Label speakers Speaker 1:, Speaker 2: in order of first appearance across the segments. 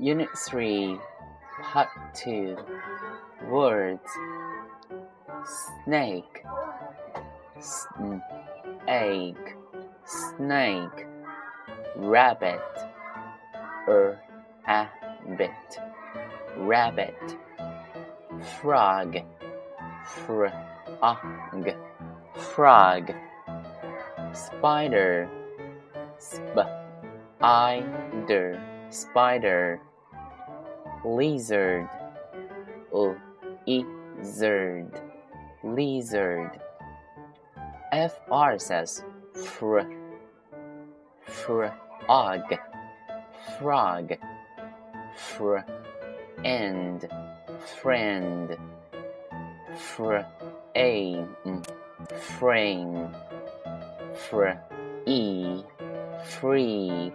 Speaker 1: Unit 3, Part 2 Words. Snake, egg, snake, rabbit, a rabbit, rabbit, frog, Ah, frog, frog, spider, spider, spider. Lizard, lizard, lizard. FR says fr, frog, frog, fr, and friend, fr, a, mm, frame, fr, e, free.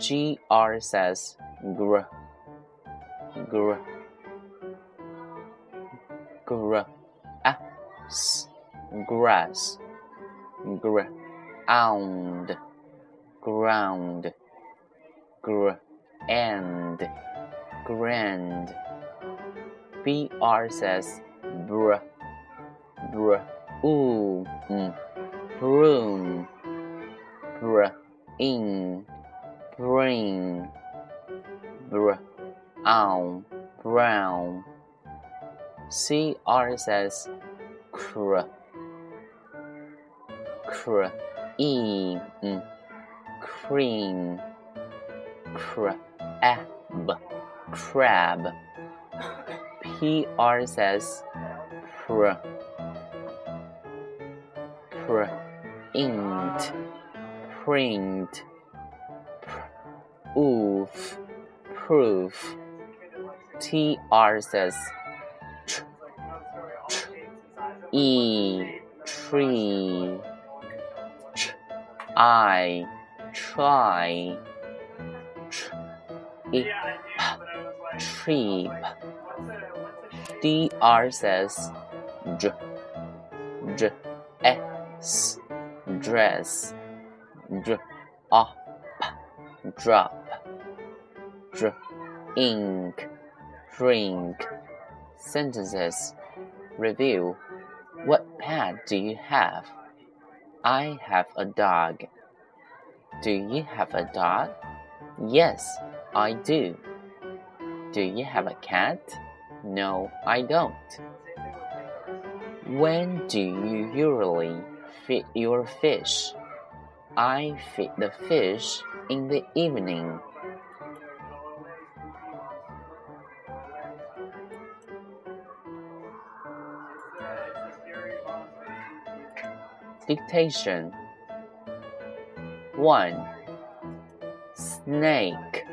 Speaker 1: GR says gr gr gr s grass Gr. ground ground grand grand br says br br ooh mm, broom br in bring br on brown. C R says cr cr e. Mm, cream. Crab crab. P R says pr print print oof proof. TR says tr, tr, E tree tr, I try tr, e, trip DR says dr, dr, dress dr, ah, up drop dr, ink drink. Sentences. Review. What pet do you have? I have a dog. Do you have a dog? Yes, I do. Do you have a cat? No, I don't. When do you usually feed your fish? I feed the fish in the evening. Dictation 1. Snake,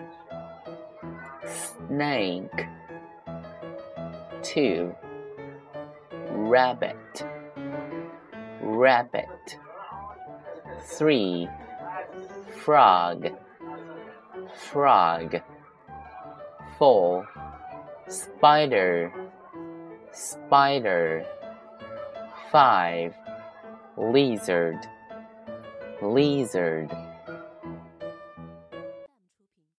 Speaker 1: snake. 2. Rabbit, rabbit. 3. Frog, frog. 4. Spider, spider. 5 lizard lizard